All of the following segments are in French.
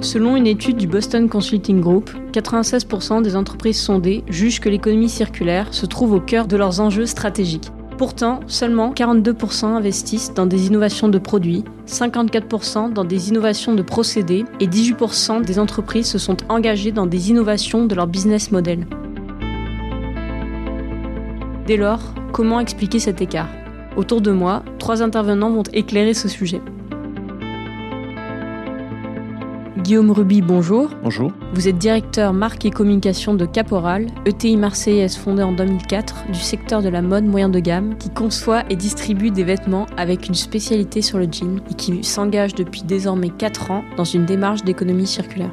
Selon une étude du Boston Consulting Group, 96% des entreprises sondées jugent que l'économie circulaire se trouve au cœur de leurs enjeux stratégiques. Pourtant, seulement 42% investissent dans des innovations de produits, 54% dans des innovations de procédés et 18% des entreprises se sont engagées dans des innovations de leur business model. Dès lors, comment expliquer cet écart? Autour de moi, trois intervenants vont éclairer ce sujet. Guillaume Ruby, bonjour. Bonjour. Vous êtes directeur marque et communication de Caporal, ETI marseillaise fondée en 2004 du secteur de la mode moyen de gamme qui conçoit et distribue des vêtements avec une spécialité sur le jean et qui s'engage depuis désormais 4 ans dans une démarche d'économie circulaire.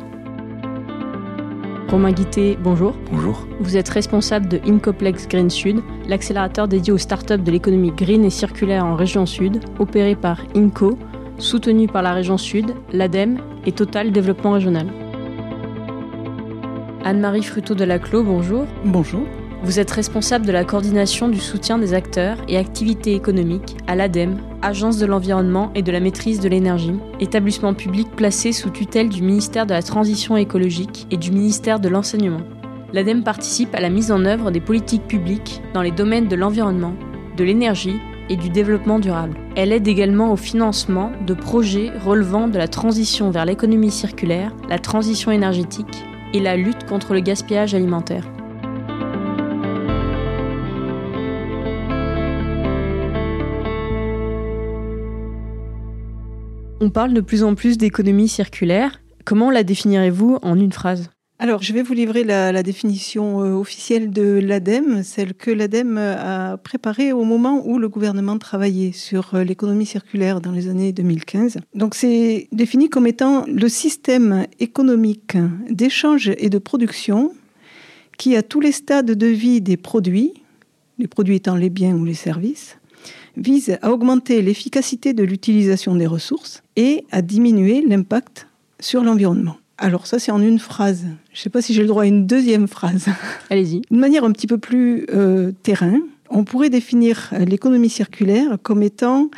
Romain Guité, bonjour. Bonjour. Vous êtes responsable de Incoplex Green Sud, l'accélérateur dédié aux startups de l'économie green et circulaire en région sud, opéré par Inco, soutenu par la région Sud, l'ADEME et Total Développement Régional. Anne-Marie Fruteau de la Clos, bonjour. Bonjour. Vous êtes responsable de la coordination du soutien des acteurs et activités économiques à l'ADEME, Agence de l'environnement et de la maîtrise de l'énergie, établissement public placé sous tutelle du ministère de la Transition écologique et du ministère de l'Enseignement. L'ADEME participe à la mise en œuvre des politiques publiques dans les domaines de l'environnement, de l'énergie et du développement durable. Elle aide également au financement de projets relevant de la transition vers l'économie circulaire, la transition énergétique et la lutte contre le gaspillage alimentaire. On parle de plus en plus d'économie circulaire. Comment la définirez-vous en une phrase? Alors, je vais vous livrer la, définition euh, officielle de l'ADEME, celle que l'ADEME a préparée au moment où le gouvernement travaillait sur euh, l'économie circulaire dans les années 2015. Donc, c'est défini comme étant le système économique d'échange et de production qui, à tous les stades de vie des produits, les produits étant les biens ou les services, vise à augmenter l'efficacité de l'utilisation des ressources et à diminuer l'impact sur l'environnement. Alors ça, c'est en une phrase. Je ne sais pas si j'ai le droit à une deuxième phrase. Allez-y. De manière un petit peu plus euh, terrain, on pourrait définir l'économie circulaire comme étant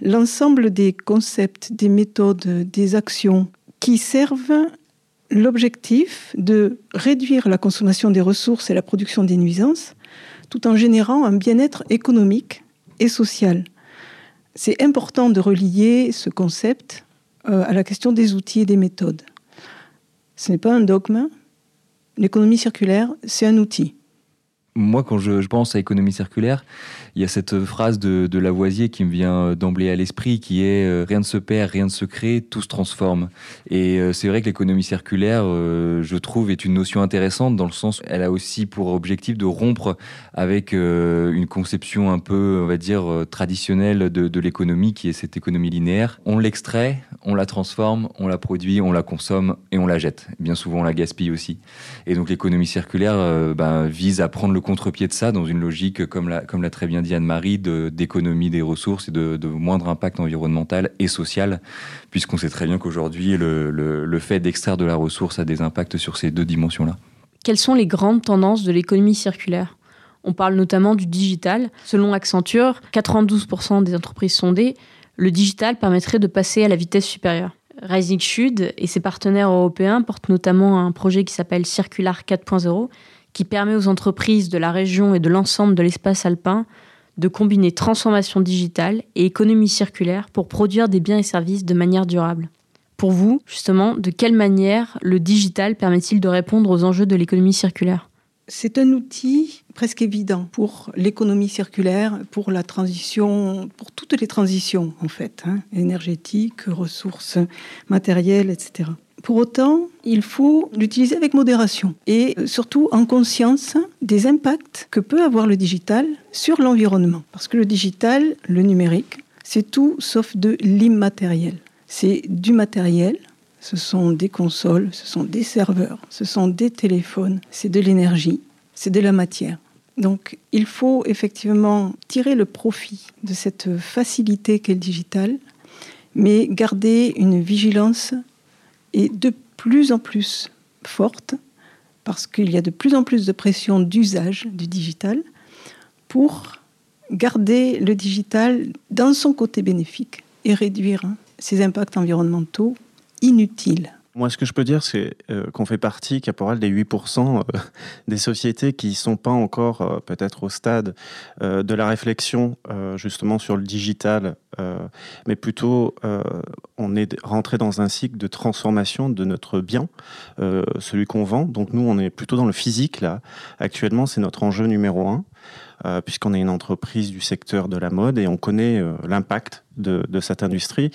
l'ensemble des concepts, des méthodes, des actions qui servent l'objectif de réduire la consommation des ressources et la production des nuisances, tout en générant un bien-être économique et social. C'est important de relier ce concept euh, à la question des outils et des méthodes. Ce n'est pas un dogme. L'économie circulaire, c'est un outil. Moi, quand je, pense à économie circulaire, il y a cette phrase de, Lavoisier qui me vient d'emblée à l'esprit, qui est euh, rien ne se perd, rien ne se crée, tout se transforme. Et euh, c'est vrai que l'économie circulaire, euh, je trouve, est une notion intéressante dans le sens, elle a aussi pour objectif de rompre avec une conception un peu, on va dire, traditionnelle de, de l'économie, qui est cette économie linéaire. On l'extrait, on la transforme, on la produit, on la consomme et on la jette. Bien souvent, on la gaspille aussi. Et donc, l'économie circulaire ben, vise à prendre le contre-pied de ça dans une logique, comme l'a, très bien dit Anne-Marie, d'économie des ressources et de, moindre impact environnemental et social, puisqu'on sait très bien qu'aujourd'hui, le, fait d'extraire de la ressource a des impacts sur ces deux dimensions-là. Quelles sont les grandes tendances de l'économie circulaire? On parle notamment du digital. Selon Accenture, 92% des entreprises sondées, le digital permettrait de passer à la vitesse supérieure. Rising Sud et ses partenaires européens portent notamment un projet qui s'appelle Circular 4.0 qui permet aux entreprises de la région et de l'ensemble de l'espace alpin de combiner transformation digitale et économie circulaire pour produire des biens et services de manière durable. Pour vous, justement, de quelle manière le digital permet-il de répondre aux enjeux de l'économie circulaire? C'est un outil presque évident pour l'économie circulaire, pour la transition, pour toutes les transitions en fait, hein, énergétiques, ressources matérielles, etc. Pour autant, il faut l'utiliser avec modération et euh, surtout en conscience des impacts que peut avoir le digital sur l'environnement. Parce que le digital, le numérique, c'est tout sauf de l'immatériel. C'est du matériel, ce sont des consoles, ce sont des serveurs, ce sont des téléphones, c'est de l'énergie, c'est de la matière. Donc il faut effectivement tirer le profit de cette facilité qu'est le digital, mais garder une vigilance est de plus en plus forte parce qu'il y a de plus en plus de pression d'usage du digital pour garder le digital dans son côté bénéfique et réduire ses impacts environnementaux inutiles. Moi, ce que je peux dire, c'est euh, qu'on fait partie, Caporal, des 8% euh, des sociétés qui ne sont pas encore euh, peut-être au stade de la réflexion justement sur le digital, mais plutôt on est rentré dans un cycle de transformation de notre bien, celui qu'on vend. Donc nous, on est plutôt dans le physique là. Actuellement, c'est notre enjeu numéro un. Euh, puisqu'on est une entreprise du secteur de la mode et on connaît euh, l'impact de, cette industrie.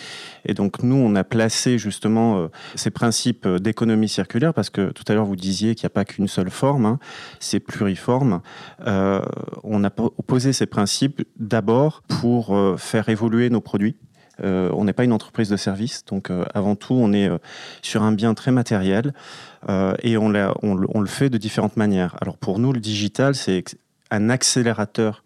Et donc nous, on a placé justement euh, ces principes d'économie circulaire, parce que tout à l'heure vous disiez qu'il n'y a pas qu'une seule forme, hein, c'est pluriforme. on a posé ces principes d'abord pour faire évoluer nos produits. on n'est pas une entreprise de service, donc avant tout, on est sur un bien très matériel et on, le fait de différentes manières. Alors pour nous, le digital, c'est un accélérateur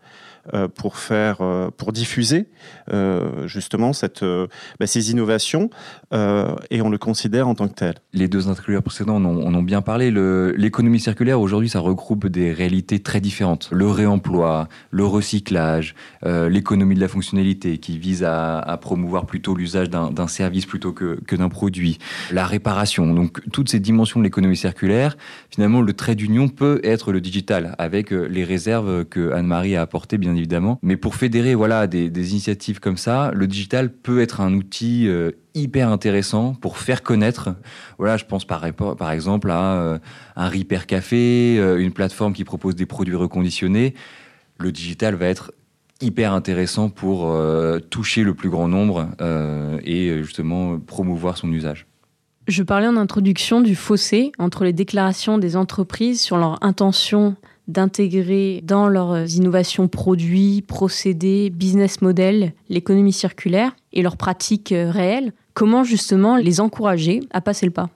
pour faire, euh, pour diffuser euh, justement cette, bah, ces innovations et on le considère en tant que tel. Les deux interlocuteurs précédents en ont, bien parlé. L'économie circulaire aujourd'hui, ça regroupe des réalités très différentes. Le réemploi, le recyclage, l'économie de la fonctionnalité qui vise à, promouvoir plutôt l'usage d'un service plutôt que, que d'un produit, la réparation. Donc toutes ces dimensions de l'économie circulaire, finalement, le trait d'union peut être le digital avec les réserves que Anne-Marie a apportées bien évidemment. Mais pour fédérer voilà, des, initiatives comme ça, le digital peut être un outil euh, hyper intéressant pour faire connaître. Voilà, je pense par, exemple à euh, un Repair Café, euh, une plateforme qui propose des produits reconditionnés. Le digital va être hyper intéressant pour toucher le plus grand nombre et justement promouvoir son usage. Je parlais en introduction du fossé entre les déclarations des entreprises sur leur intention d'intégrer dans leurs innovations produits, procédés, business models, l'économie circulaire et leurs pratiques euh, réelles, comment justement les encourager à passer le pas?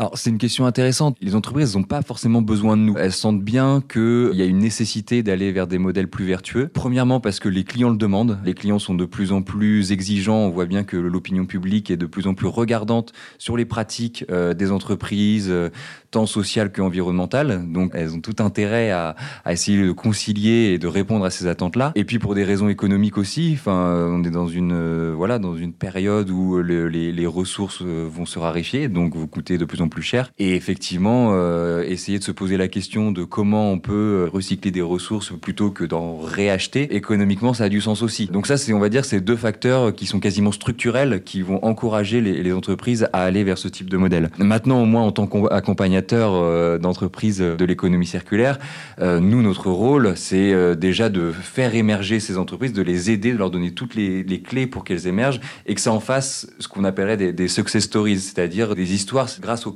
Alors c'est une question intéressante. Les entreprises n'ont pas forcément besoin de nous. Elles sentent bien qu'il y a une nécessité d'aller vers des modèles plus vertueux. Premièrement parce que les clients le demandent. Les clients sont de plus en plus exigeants. On voit bien que l'opinion publique est de plus en plus regardante sur les pratiques euh, des entreprises, euh, tant sociales qu'environnementales. Donc elles ont tout intérêt à, essayer de concilier et de répondre à ces attentes-là. Et puis pour des raisons économiques aussi. On est dans une euh, voilà dans une période où les, les, ressources vont se raréfier, donc vous coûtez de plus en plus cher. Et effectivement, euh, essayer de se poser la question de comment on peut recycler des ressources plutôt que d'en réacheter, économiquement, ça a du sens aussi. Donc ça, c'est, on va dire, ces deux facteurs qui sont quasiment structurels, qui vont encourager les, entreprises à aller vers ce type de modèle. Maintenant, au moins, en tant qu'accompagnateur euh, d'entreprises de l'économie circulaire, euh, nous, notre rôle, c'est déjà de faire émerger ces entreprises, de les aider, de leur donner toutes les, clés pour qu'elles émergent et que ça en fasse ce qu'on appellerait des, success stories, c'est-à-dire des histoires grâce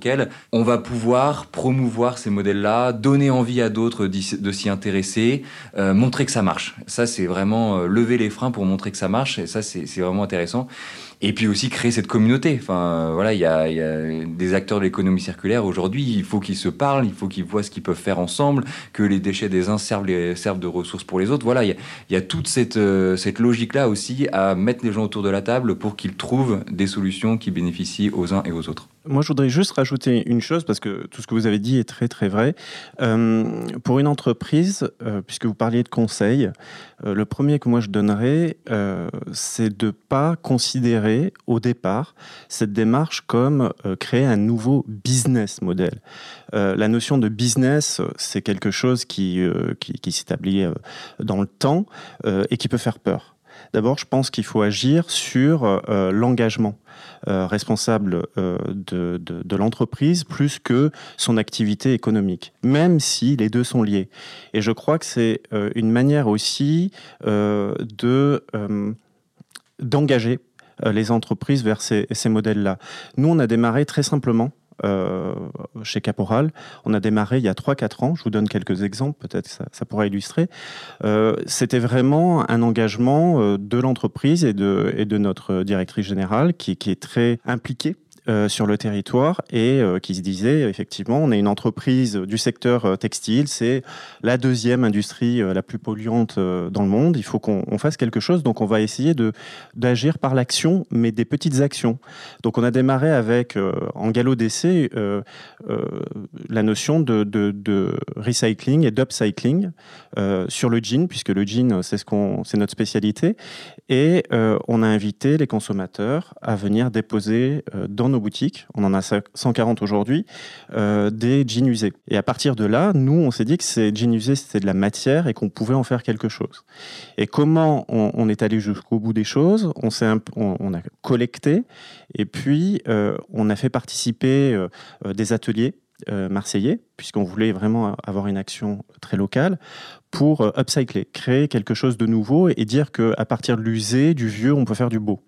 on va pouvoir promouvoir ces modèles-là, donner envie à d'autres de s'y intéresser, euh, montrer que ça marche. Ça, c'est vraiment euh, lever les freins pour montrer que ça marche, et ça, c'est vraiment intéressant. Et puis aussi créer cette communauté. Enfin, voilà, il y a, des acteurs de l'économie circulaire aujourd'hui. Il faut qu'ils se parlent, il faut qu'ils voient ce qu'ils peuvent faire ensemble, que les déchets des uns servent, de ressources pour les autres. Voilà, il y a, toute euh, cette logique-là aussi à mettre les gens autour de la table pour qu'ils trouvent des solutions qui bénéficient aux uns et aux autres. Moi, je voudrais juste rajouter une chose, parce que tout ce que vous avez dit est très très vrai. Euh, pour une entreprise, euh, puisque vous parliez de conseils, le premier que moi je donnerais, c'est de ne pas considérer au départ cette démarche comme euh, créer un nouveau business model. Euh, la notion de business, c'est quelque chose qui, euh, qui, s'établit dans le temps et qui peut faire peur. D'abord, je pense qu'il faut agir sur l'engagement responsable de, de l'entreprise plus que son activité économique, même si les deux sont liés. Et je crois que c'est une manière aussi de d'engager euh, les entreprises vers ces, modèles-là. Nous, on a démarré très simplement euh, chez Caporal. On a démarré il y a 3-4 ans. Je vous donne quelques exemples, peut-être ça, ça pourra illustrer. Euh, c'était vraiment un engagement de l'entreprise et de, et de notre directrice générale qui, qui est très impliquée euh, sur le territoire et euh, qui se disait effectivement on est une entreprise du secteur euh, textile, c'est la deuxième industrie la plus polluante dans le monde. Il faut qu'on fasse quelque chose, donc on va essayer d'agir par l'action, mais des petites actions. Donc on a démarré avec en galop d'essai la notion de, de, de recycling et d'upcycling sur le jean, puisque le jean c'est ce qu'on c'est notre spécialité, et on a invité les consommateurs à venir déposer dans boutiques, on en a 140 aujourd'hui, euh, des jeans usés. Et à partir de là, nous, on s'est dit que ces jeans usés, c'était de la matière et qu'on pouvait en faire quelque chose. Et comment on, est allé jusqu'au bout des choses on, on, a collecté et puis euh, on a fait participer euh, des ateliers marseillais, puisqu'on voulait vraiment avoir une action très locale, pour upcycler, créer quelque chose de nouveau et dire qu'à partir de l'usé, du vieux, on peut faire du beau.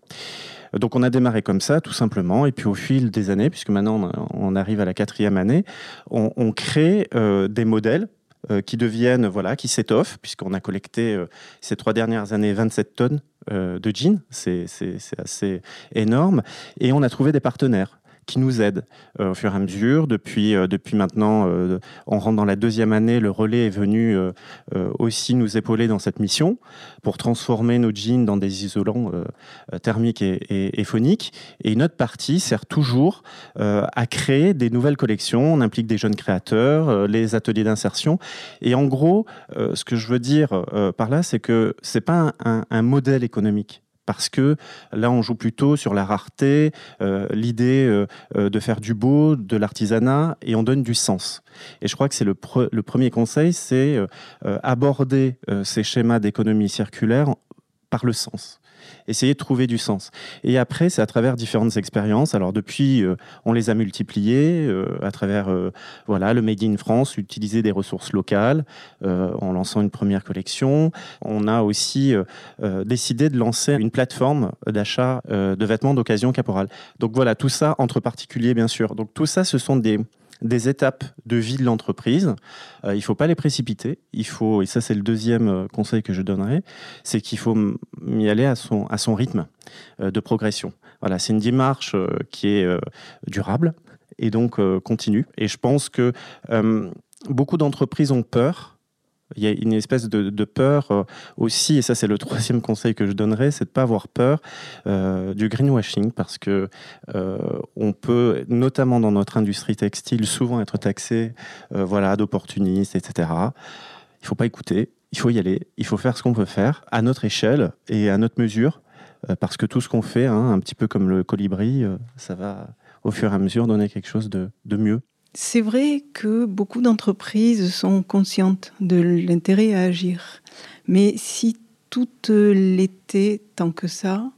Donc on a démarré comme ça, tout simplement, et puis au fil des années, puisque maintenant on arrive à la quatrième année, on, crée euh, des modèles euh, qui deviennent, voilà, qui s'étoffent, puisqu'on a collecté euh, ces trois dernières années 27 tonnes de jeans, c'est assez énorme, et on a trouvé des partenaires qui nous aident euh, au fur et à mesure. Depuis, euh, depuis maintenant, euh, on rentre dans la deuxième année, le relais est venu aussi nous épauler dans cette mission pour transformer nos jeans dans des isolants thermiques et, et, phoniques. Et une autre partie sert toujours à créer des nouvelles collections. On implique des jeunes créateurs, les ateliers d'insertion. Et en gros, ce que je veux dire par là, c'est que c'est pas un modèle économique parce que là, on joue plutôt sur la rareté, euh, l'idée euh, euh, de faire du beau, de l'artisanat, et on donne du sens. Et je crois que c'est le, le, premier conseil, c'est aborder ces schémas d'économie circulaire par le sens essayer de trouver du sens. Et après, c'est à travers différentes expériences. Alors depuis, euh, on les a multipliées euh, à travers euh, voilà le Made in France, utiliser des ressources locales en lançant une première collection. On a aussi décidé de lancer une plateforme d'achat de vêtements d'occasion caporale. Donc voilà, tout ça entre particuliers, bien sûr. Donc tout ça, ce sont des des étapes de vie de l'entreprise. Euh, il ne faut pas les précipiter. Il faut, et ça c'est le deuxième euh, conseil que je donnerai, c'est qu'il faut y aller à son, à son rythme euh, de progression. Voilà, c'est une démarche qui est durable et donc continue. Et je pense que beaucoup d'entreprises ont peur il y a une espèce de, peur euh, aussi, et ça c'est le troisième conseil que je donnerais, c'est de ne pas avoir peur euh, du greenwashing, parce que euh, on peut, notamment dans notre industrie textile, souvent être taxé voilà, d'opportuniste, etc. Il ne faut pas écouter, il faut y aller, il faut faire ce qu'on peut faire à notre échelle et à notre mesure, parce que tout ce qu'on fait, hein, un petit peu comme le colibri, ça va au fur et à mesure donner quelque chose de mieux. C'est vrai que beaucoup d'entreprises sont conscientes de l'intérêt à agir. Mais si tout l'était tant que ça,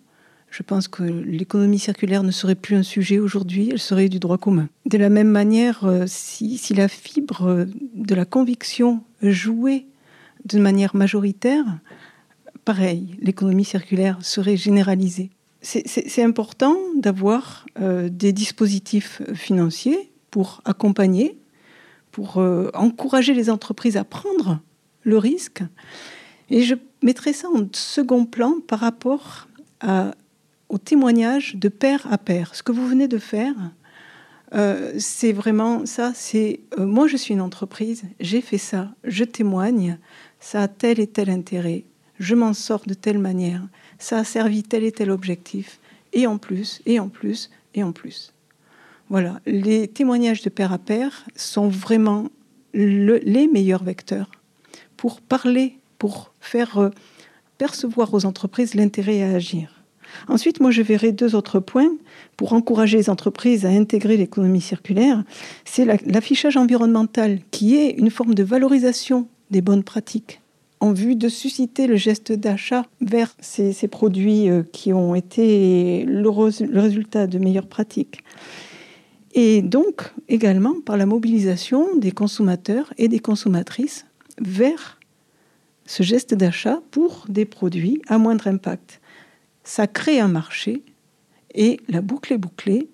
je pense que l'économie circulaire ne serait plus un sujet aujourd'hui, elle serait du droit commun. De la même manière, euh, si, la fibre de la conviction jouait de manière majoritaire, pareil, l'économie circulaire serait généralisée. C'est important d'avoir euh, des dispositifs financiers pour accompagner, pour euh, encourager les entreprises à prendre le risque. Et je mettrai ça en second plan par rapport au témoignage de pair à pair. Ce que vous venez de faire, euh, c'est vraiment ça, c'est euh, moi je suis une entreprise, j'ai fait ça, je témoigne, ça a tel et tel intérêt, je m'en sors de telle manière, ça a servi tel et tel objectif, et en plus, et en plus, et en plus. Voilà, les témoignages de pair à pair sont vraiment les meilleurs vecteurs pour parler, pour faire euh, percevoir aux entreprises l'intérêt à agir. Ensuite, moi, je verrai deux autres points pour encourager les entreprises à intégrer l'économie circulaire. C'est l'affichage environnemental, qui est une forme de valorisation des bonnes pratiques en vue de susciter le geste d'achat vers ces, produits euh, qui ont été le résultat de meilleures pratiques et donc également par la mobilisation des consommateurs et des consommatrices vers ce geste d'achat pour des produits à moindre impact. Ça crée un marché et la boucle est bouclée.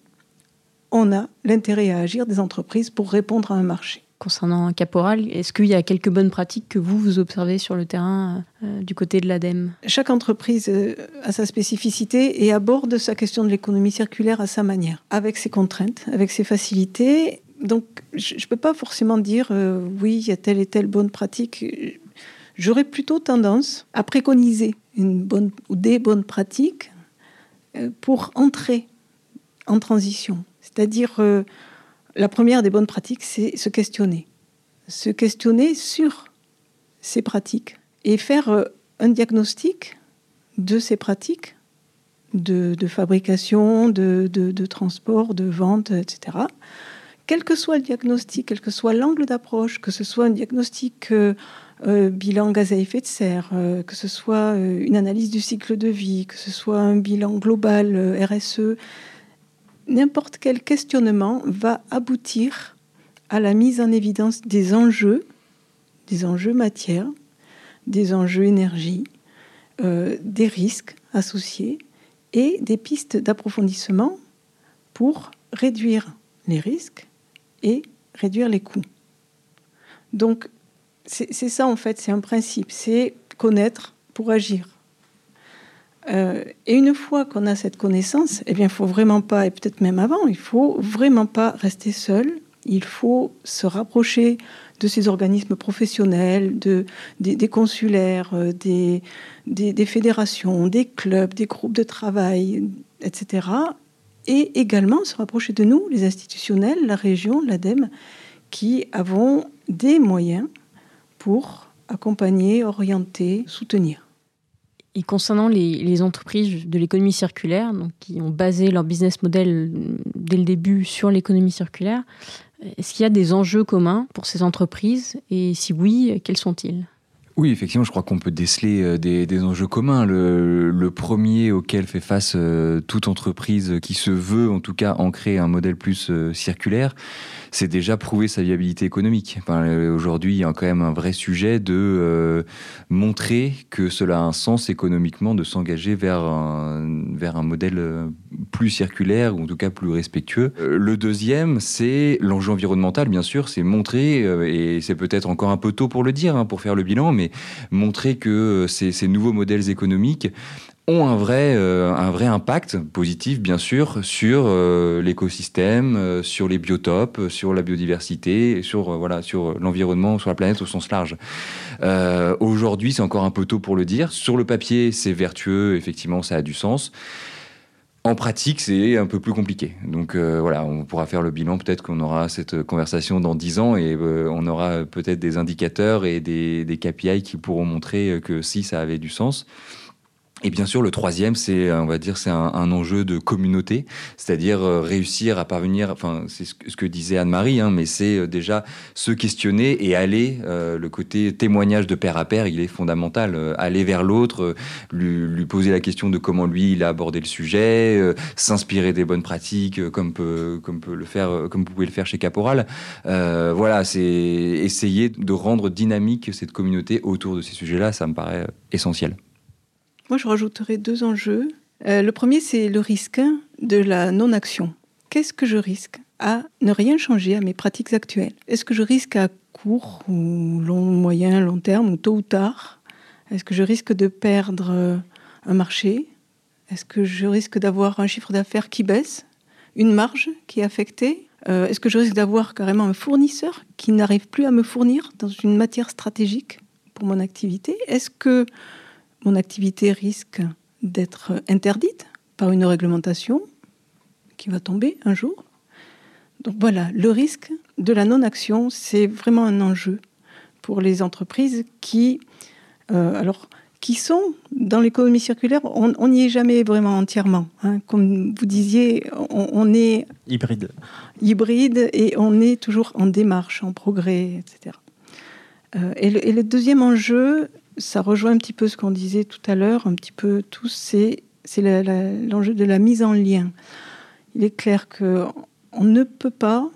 On a l'intérêt à agir des entreprises pour répondre à un marché concernant Caporal. Est-ce qu'il y a quelques bonnes pratiques que vous, vous observez sur le terrain euh, du côté de l'ADEME Chaque entreprise euh, a sa spécificité et aborde sa question de l'économie circulaire à sa manière, avec ses contraintes, avec ses facilités. Donc, je ne peux pas forcément dire euh, oui, il y a telle et telle bonne pratique. J'aurais plutôt tendance à préconiser une ou des bonnes pratiques pour entrer en transition. C'est-à-dire la première des bonnes pratiques, c'est se questionner. Se questionner sur ces pratiques et faire euh, un diagnostic de ces pratiques de, fabrication, de, transport, de vente, etc. Quel que soit le diagnostic, quel que soit l'angle d'approche, que ce soit un diagnostic euh, euh, bilan gaz à effet de serre, que ce soit une analyse du cycle de vie, que ce soit un bilan global RSE, n'importe quel questionnement va aboutir à la mise en évidence des enjeux, des enjeux matière, des enjeux énergie, des risques associés et des pistes d'approfondissement pour réduire les risques et réduire les coûts. Donc, c'est ça en fait, c'est un principe, c'est connaître pour agir. Euh, et une fois qu'on a cette connaissance, eh bien, il faut vraiment pas, et peut-être même avant, il faut vraiment pas rester seul. Il faut se rapprocher de ces organismes professionnels, de, des, consulaires, euh, des, des, fédérations, des clubs, des groupes de travail, etc. Et également se rapprocher de nous, les institutionnels, la région, l'ADEME, qui avons des moyens pour accompagner, orienter, soutenir. Et concernant les, entreprises de l'économie circulaire, donc, qui ont basé leur business model dès le début sur l'économie circulaire, est-ce qu'il y a des enjeux communs pour ces entreprises? Et si oui, quels sont-ils? Oui, effectivement, je crois qu'on peut déceler euh, des, enjeux communs. Le, premier auquel fait face euh, toute entreprise qui se veut, en tout cas, ancrer un modèle plus euh, circulaire, c'est déjà prouver sa viabilité économique. Aujourd'hui, il y a quand même un vrai sujet de montrer que cela a un sens économiquement de s'engager vers un, vers un modèle plus circulaire, ou en tout cas plus respectueux. Le deuxième, c'est l'enjeu environnemental, bien sûr, c'est montrer, et c'est peut-être encore un peu tôt pour le dire, hein, pour faire le bilan, mais montrer que euh, ces, nouveaux modèles économiques ont un vrai, euh, impact positif, bien sûr, sur euh, l'écosystème, sur les biotopes, sur la biodiversité, sur l'environnement, sur la planète au sens large. Aujourd'hui, c'est encore un peu tôt pour le dire. Sur le papier, c'est vertueux, effectivement, ça a du sens. En pratique, c'est un peu plus compliqué. Donc euh, voilà, on pourra faire le bilan. Peut-être qu'on aura cette conversation dans dix ans et euh, on aura peut-être des indicateurs et des, des KPI qui pourront montrer que si ça avait du sens. Et bien sûr, le troisième, c'est, on va dire, c'est un, enjeu de communauté, c'est-à-dire euh, réussir à parvenir. Enfin, c'est ce que, disait Anne-Marie, hein, mais c'est euh, déjà se questionner et aller. Euh, le côté témoignage de pair à pair, il est fondamental. aller vers l'autre, lui, poser la question de comment lui il a abordé le sujet, s'inspirer des bonnes pratiques, comme peut, comme peut le faire, comme vous pouvez le faire chez Caporal. voilà, c'est essayer de rendre dynamique cette communauté autour de ces sujets-là. Ça me paraît essentiel. Moi, je rajouterai deux enjeux. Euh, le premier, c'est le risque de la non-action. Qu'est-ce que je risque à ne rien changer à mes pratiques actuelles? Est-ce que je risque à court ou long, moyen, long terme, ou tôt ou tard? Est-ce que je risque de perdre euh, un marché? Est-ce que je risque d'avoir un chiffre d'affaires qui baisse? Une marge qui est affectée? Euh, Est-ce que je risque d'avoir carrément un fournisseur qui n'arrive plus à me fournir dans une matière stratégique pour mon activité? Est-ce que mon activité risque d'être interdite par une réglementation qui va tomber un jour. Donc voilà, le risque de la non-action, c'est vraiment un enjeu pour les entreprises qui, euh, alors, qui sont dans l'économie circulaire. On n'y est jamais vraiment entièrement. Hein. Comme vous disiez, on, est hybride. Hybride et on est toujours en démarche, en progrès, etc. Euh, et, le, deuxième enjeu, ça rejoint un petit peu ce qu'on disait tout à l'heure, un petit peu tous, c'est l'enjeu de la mise en lien. Il est clair qu'on ne peut pas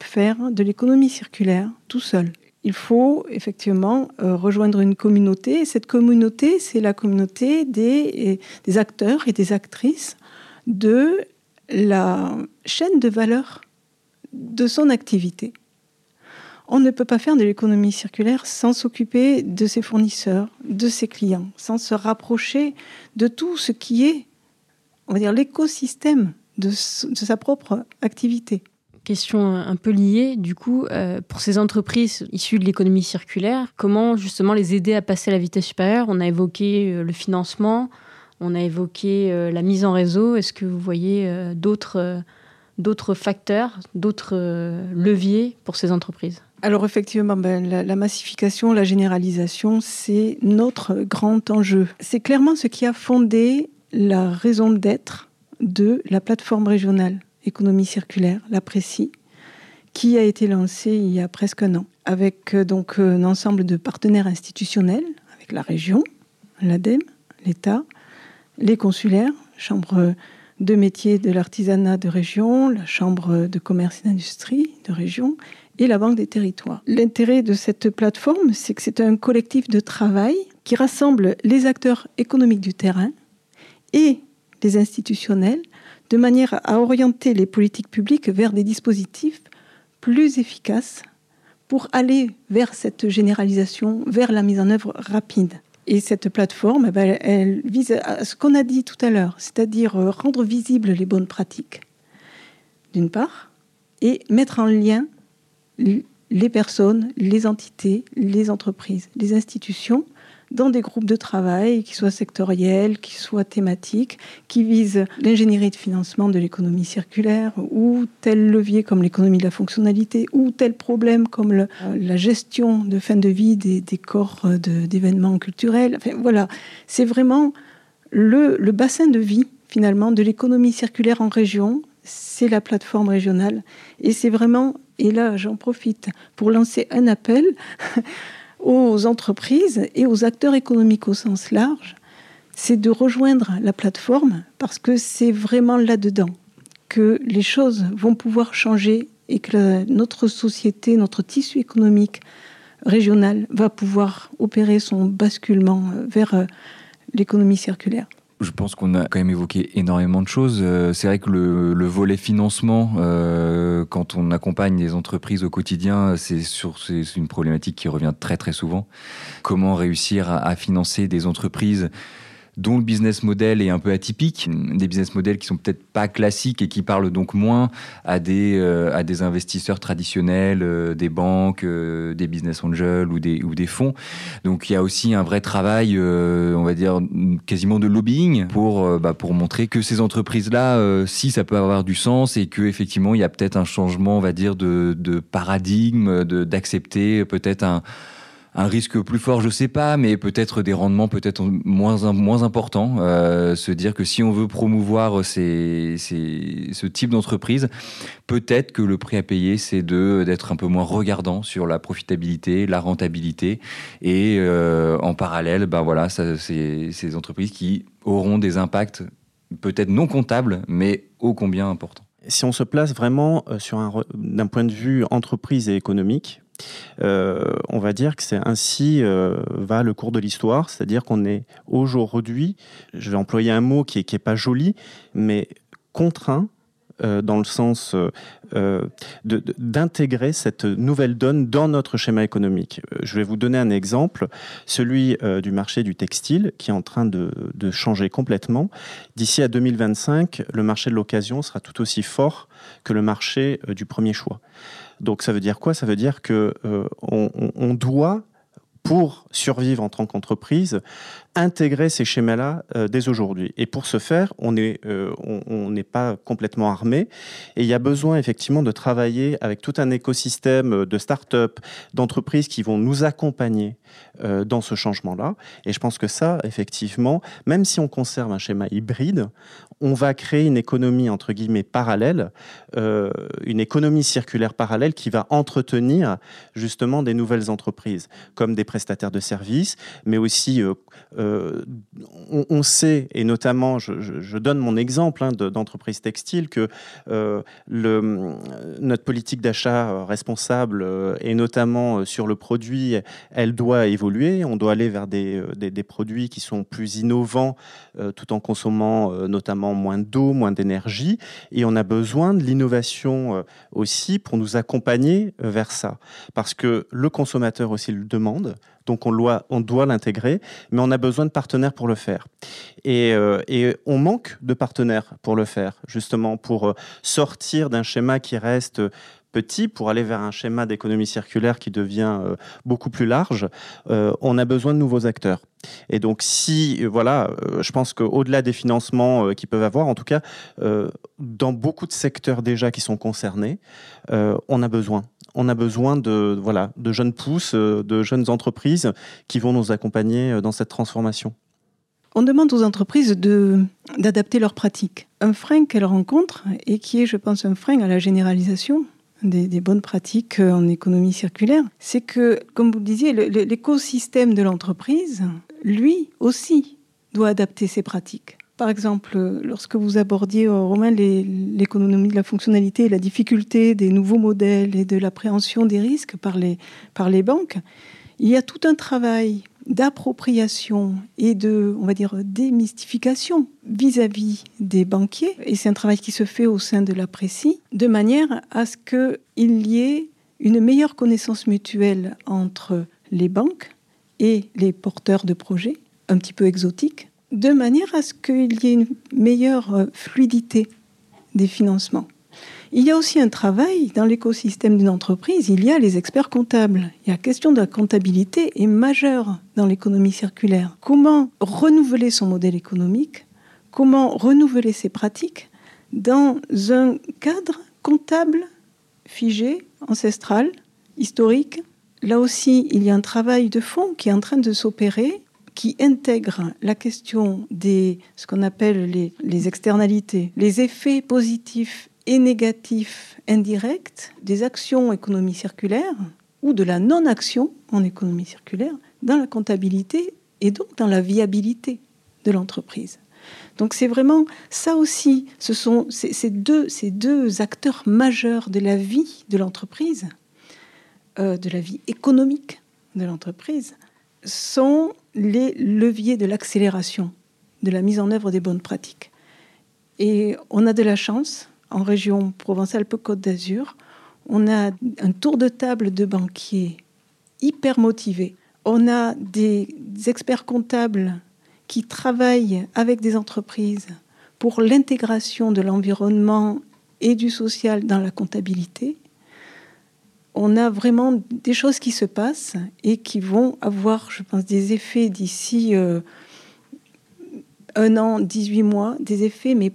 faire de l'économie circulaire tout seul. Il faut effectivement euh, rejoindre une communauté. Et cette communauté, c'est la communauté des acteurs et des actrices de la chaîne de valeur de son activité. On ne peut pas faire de l'économie circulaire sans s'occuper de ses fournisseurs, de ses clients, sans se rapprocher de tout ce qui est, on va dire, l'écosystème de, sa propre activité. Question un peu liée, du coup, euh, pour ces entreprises issues de l'économie circulaire, comment justement les aider à passer à la vitesse supérieure? On a évoqué euh, le financement, on a évoqué euh, la mise en réseau. Est-ce que vous voyez d'autres d'autres facteurs, d'autres leviers pour ces entreprises? Alors effectivement, ben, la, massification, la généralisation, c'est notre grand enjeu. C'est clairement ce qui a fondé la raison d'être de la plateforme régionale économie circulaire, la Précis, qui a été lancée il y a presque un an, avec euh, donc un ensemble de partenaires institutionnels, avec la région, l'ADEME, l'État, les consulaires, chambre de métiers de l'artisanat de région, la chambre de commerce et d'industrie de région et la Banque des territoires. L'intérêt de cette plateforme, c'est que c'est un collectif de travail qui rassemble les acteurs économiques du terrain et les institutionnels de manière à orienter les politiques publiques vers des dispositifs plus efficaces pour aller vers cette généralisation, vers la mise en œuvre rapide. Et cette plateforme, ben, elle vise à ce qu'on a dit tout à l'heure, c'est-à-dire rendre visibles les bonnes pratiques, d'une part, et mettre en lien les personnes, les entités, les entreprises, les institutions dans des groupes de travail qui soient sectoriels, qui soient thématiques, qui visent l'ingénierie de financement de l'économie circulaire ou tel levier comme l'économie de la fonctionnalité ou tel problème comme euh, la gestion de fin de vie des, corps euh, d'événements culturels. Enfin, voilà, c'est vraiment le, le bassin de vie finalement de l'économie circulaire en région, c'est la plateforme régionale. Et c'est vraiment, et là j'en profite pour lancer un appel aux entreprises et aux acteurs économiques au sens large, c'est de rejoindre la plateforme parce que c'est vraiment là-dedans que les choses vont pouvoir changer et que notre société, notre tissu économique régional va pouvoir opérer son basculement vers euh, l'économie circulaire. Je pense qu'on a quand même évoqué énormément de choses. Euh, c'est vrai que le, volet financement, euh, quand on accompagne les entreprises au quotidien, c'est c'est une problématique qui revient très très souvent. Comment réussir à financer des entreprises dont le business model est un peu atypique, des business models qui sont peut-être pas classiques et qui parlent donc moins à des, euh, à des investisseurs traditionnels, euh, des banques, euh, des business angels ou des, ou des fonds. Donc il y a aussi un vrai travail, on va dire, quasiment de lobbying pour, bah, pour montrer que ces entreprises-là, si ça peut avoir du sens et qu'effectivement il y a peut-être un changement, on va dire, de, de paradigme, d'accepter peut-être un un risque plus fort, je sais pas, mais peut-être des rendements peut-être moins moins importants. Euh, se dire que si on veut promouvoir ces, ces ce type d'entreprise, peut-être que le prix à payer, c'est d'être un peu moins regardant sur la profitabilité, la rentabilité, et euh, en parallèle, ben voilà, ça, ces entreprises qui auront des impacts peut-être non comptables, mais ô combien importants. Si on se place vraiment euh, d'un point de vue entreprise et économique, on va dire que c'est ainsi euh, va le cours de l'histoire, c'est-à-dire qu'on est, aujourd'hui, je vais employer un mot qui n'est pas joli, mais contraint euh, dans le sens d'intégrer cette nouvelle donne dans notre schéma économique. Je vais vous donner un exemple, celui du marché du textile qui est en train de, changer complètement. D'ici à 2025, le marché de l'occasion sera tout aussi fort que le marché du premier choix. Donc ça veut dire quoi? Ça veut dire que euh, on, doit pour survivre en tant qu'entreprise, intégrer ces schémas-là euh, dès aujourd'hui. Et pour ce faire, on n'est euh, on, n'est pas complètement armé. Et il y a besoin effectivement de travailler avec tout un écosystème de start-up, d'entreprises qui vont nous accompagner dans ce changement-là. Et je pense que ça, effectivement, même si on conserve un schéma hybride, on va créer une économie entre guillemets parallèle, euh, une économie circulaire parallèle qui va entretenir justement des nouvelles entreprises, comme des prestataires de services, mais aussi euh, euh, on, sait, et notamment je, donne mon exemple hein, d'entreprise textile, que notre politique d'achat responsable, et notamment sur le produit, elle doit évoluer, on doit aller vers des, des produits qui sont plus innovants tout en consommant notamment moins d'eau, moins d'énergie, et on a besoin de l'innovation euh, aussi pour nous accompagner euh, vers ça. Parce que le consommateur aussi le demande, donc on doit, on doit l'intégrer, mais on a besoin de partenaires pour le faire. Et, euh, et, on manque de partenaires pour le faire, justement pour sortir d'un schéma qui reste petit pour aller vers un schéma d'économie circulaire qui devient euh, beaucoup plus large, euh, on a besoin de nouveaux acteurs. Et donc, si, euh, voilà, je pense qu'au-delà des financements qu'ils peuvent avoir, en tout cas, dans beaucoup de secteurs déjà qui sont concernés, on a besoin. On a besoin de, voilà, de jeunes pousses, de jeunes entreprises qui vont nous accompagner dans cette transformation. on demande aux entreprises d'adapter leurs pratiques. Un frein qu'elles rencontrent, et qui est, je pense, un frein à la généralisation des, bonnes pratiques en économie circulaire, c'est que, comme vous le disiez, l'écosystème de l'entreprise, lui aussi, doit adapter ses pratiques. Par exemple, lorsque vous abordiez, euh, Romain, l'économie de la fonctionnalité et la difficulté des nouveaux modèles et de l'appréhension des risques par les, par les banques, il y a tout un travail d'appropriation et de, on va dire, démystification vis-à-vis des banquiers. Et c'est un travail qui se fait au sein de la Précis, de manière à ce qu'il y ait une meilleure connaissance mutuelle entre les banques et les porteurs de projets, un petit peu exotiques, de manière à ce qu'il y ait une meilleure fluidité des financements. Il y a aussi un travail dans l'écosystème d'une entreprise, il y a les experts comptables. La question de la comptabilité est majeure dans l'économie circulaire. Comment renouveler son modèle économique? Comment renouveler ses pratiques dans un cadre comptable figé, ancestral, historique? Là aussi, il y a un travail de fond qui est en train de s'opérer qui intègre la question des ce qu'on appelle les, externalités, les effets positifs et négatifs indirects des actions économie circulaire ou de la non-action en économie circulaire dans la comptabilité et donc dans la viabilité de l'entreprise. Donc c'est vraiment ça aussi, ce sont ces, deux, ces deux acteurs majeurs de la vie de l'entreprise, euh, de la vie économique de l'entreprise, sont les leviers de l'accélération de la mise en œuvre des bonnes pratiques. Et on a de la chance en région Provence-Alpes-Côte d'Azur. On a un tour de table de banquiers hyper motivés. On a des experts comptables qui travaillent avec des entreprises pour l'intégration de l'environnement et du social dans la comptabilité. On a vraiment des choses qui se passent et qui vont avoir, je pense, des effets d'ici euh, un an, 18 mois, des effets mais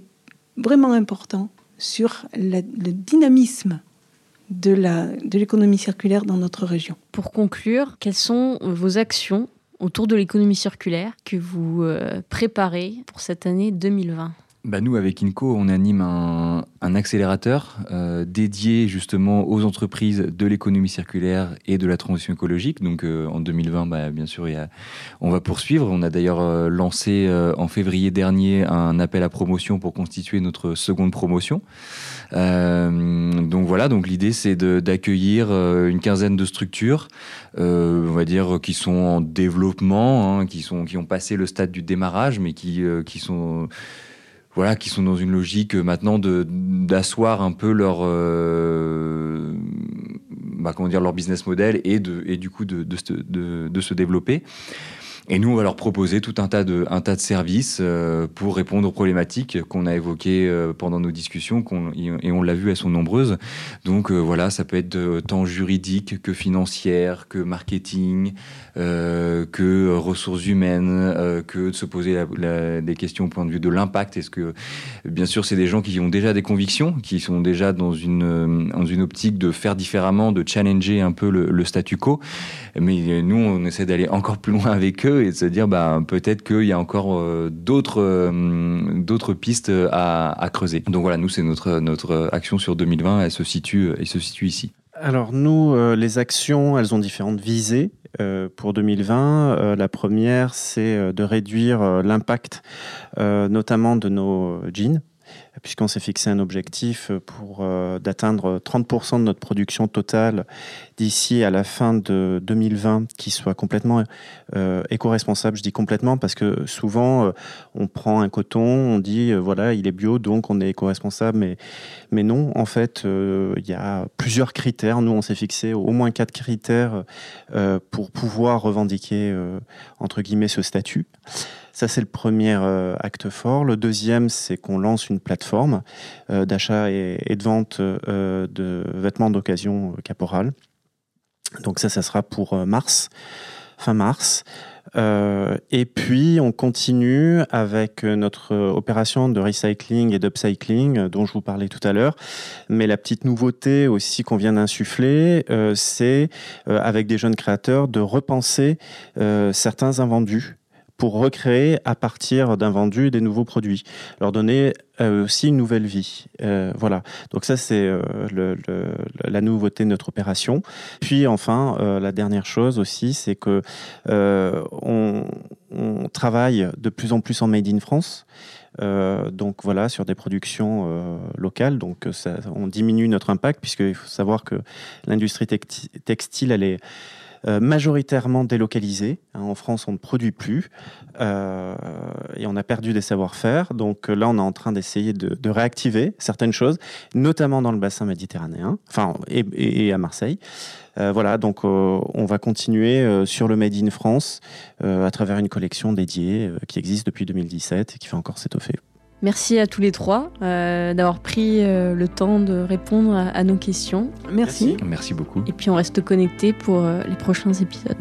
vraiment importants sur le dynamisme de l'économie circulaire dans notre région. Pour conclure, quelles sont vos actions autour de l'économie circulaire que vous euh, préparez pour cette année 2020 bah nous, avec INCO, on anime un, accélérateur euh, dédié justement aux entreprises de l'économie circulaire et de la transition écologique. Donc euh, en 2020, bah, bien sûr, on va poursuivre. On a d'ailleurs euh, lancé en février dernier un appel à promotion pour constituer notre seconde promotion. donc voilà, donc l'idée c'est d'accueillir une quinzaine de structures, on va dire, qui sont en développement, hein, qui, sont, qui ont passé le stade du démarrage, mais qui, qui sont voilà, qui sont dans une logique euh, maintenant d'asseoir un peu leur euh, bah, comment dire leur business model et du coup de se développer. Et nous, on va leur proposer tout un tas de, un tas de services euh, pour répondre aux problématiques qu'on a évoquées euh, pendant nos discussions, et on l'a vu, elles sont nombreuses. Donc euh, voilà, ça peut être tant juridique que financière, que marketing, que ressources humaines, que de se poser des questions au point de vue de l'impact. Est-ce que, bien sûr, c'est des gens qui ont déjà des convictions, qui sont déjà dans une, dans une optique de faire différemment, de challenger un peu le, le statu quo. Mais nous, on essaie d'aller encore plus loin avec eux et de se dire bah, peut-être qu'il y a encore euh, d'autres euh, d'autres pistes à, creuser. Donc voilà, nous, c'est notre, action sur 2020, elle se situe, elle se situe ici. Alors nous, euh, les actions, elles ont différentes visées. pour 2020, la première, c'est de réduire l'impact notamment de nos jeans puisqu'on s'est fixé un objectif pour euh, d'atteindre 30% de notre production totale d'ici à la fin de 2020 qui soit complètement euh, éco-responsable. Je dis complètement parce que souvent euh, on prend un coton, on dit voilà il est bio donc on est éco-responsable, mais mais non en fait il y a plusieurs critères. Nous on s'est fixé au moins quatre critères pour pouvoir revendiquer entre guillemets ce statut. Ça, c'est le premier euh, acte fort. Le deuxième, c'est qu'on lance une plateforme euh, d'achat et, de vente euh, de vêtements d'occasion caporal. Donc ça, ça sera pour mars, fin mars. et puis, on continue avec notre opération de recycling et d'upcycling dont je vous parlais tout à l'heure. Mais la petite nouveauté aussi qu'on vient d'insuffler, c'est avec des jeunes créateurs de repenser certains invendus pour recréer à partir d'un vendu des nouveaux produits, leur donner aussi une nouvelle vie. voilà. Donc ça, c'est le, la nouveauté de notre opération. Puis enfin, la dernière chose aussi, c'est que on, travaille de plus en plus en made in France. Euh, donc voilà, sur des productions euh, locales. Donc ça, on diminue notre impact puisqu'il faut savoir que l'industrie textile, elle est euh, majoritairement délocalisée. Hein, en France, on ne produit plus et on a perdu des savoir-faire. Donc là, on est en train d'essayer de, réactiver certaines choses, notamment dans le bassin méditerranéen, enfin et à Marseille. Euh, voilà, donc euh, on va continuer euh, sur le Made in France à travers une collection dédiée qui existe depuis 2017 et qui fait encore s'étoffer. Merci à tous les trois d'avoir pris le temps de répondre à, nos questions. Merci. Merci beaucoup. Et puis on reste connectés pour les prochains épisodes.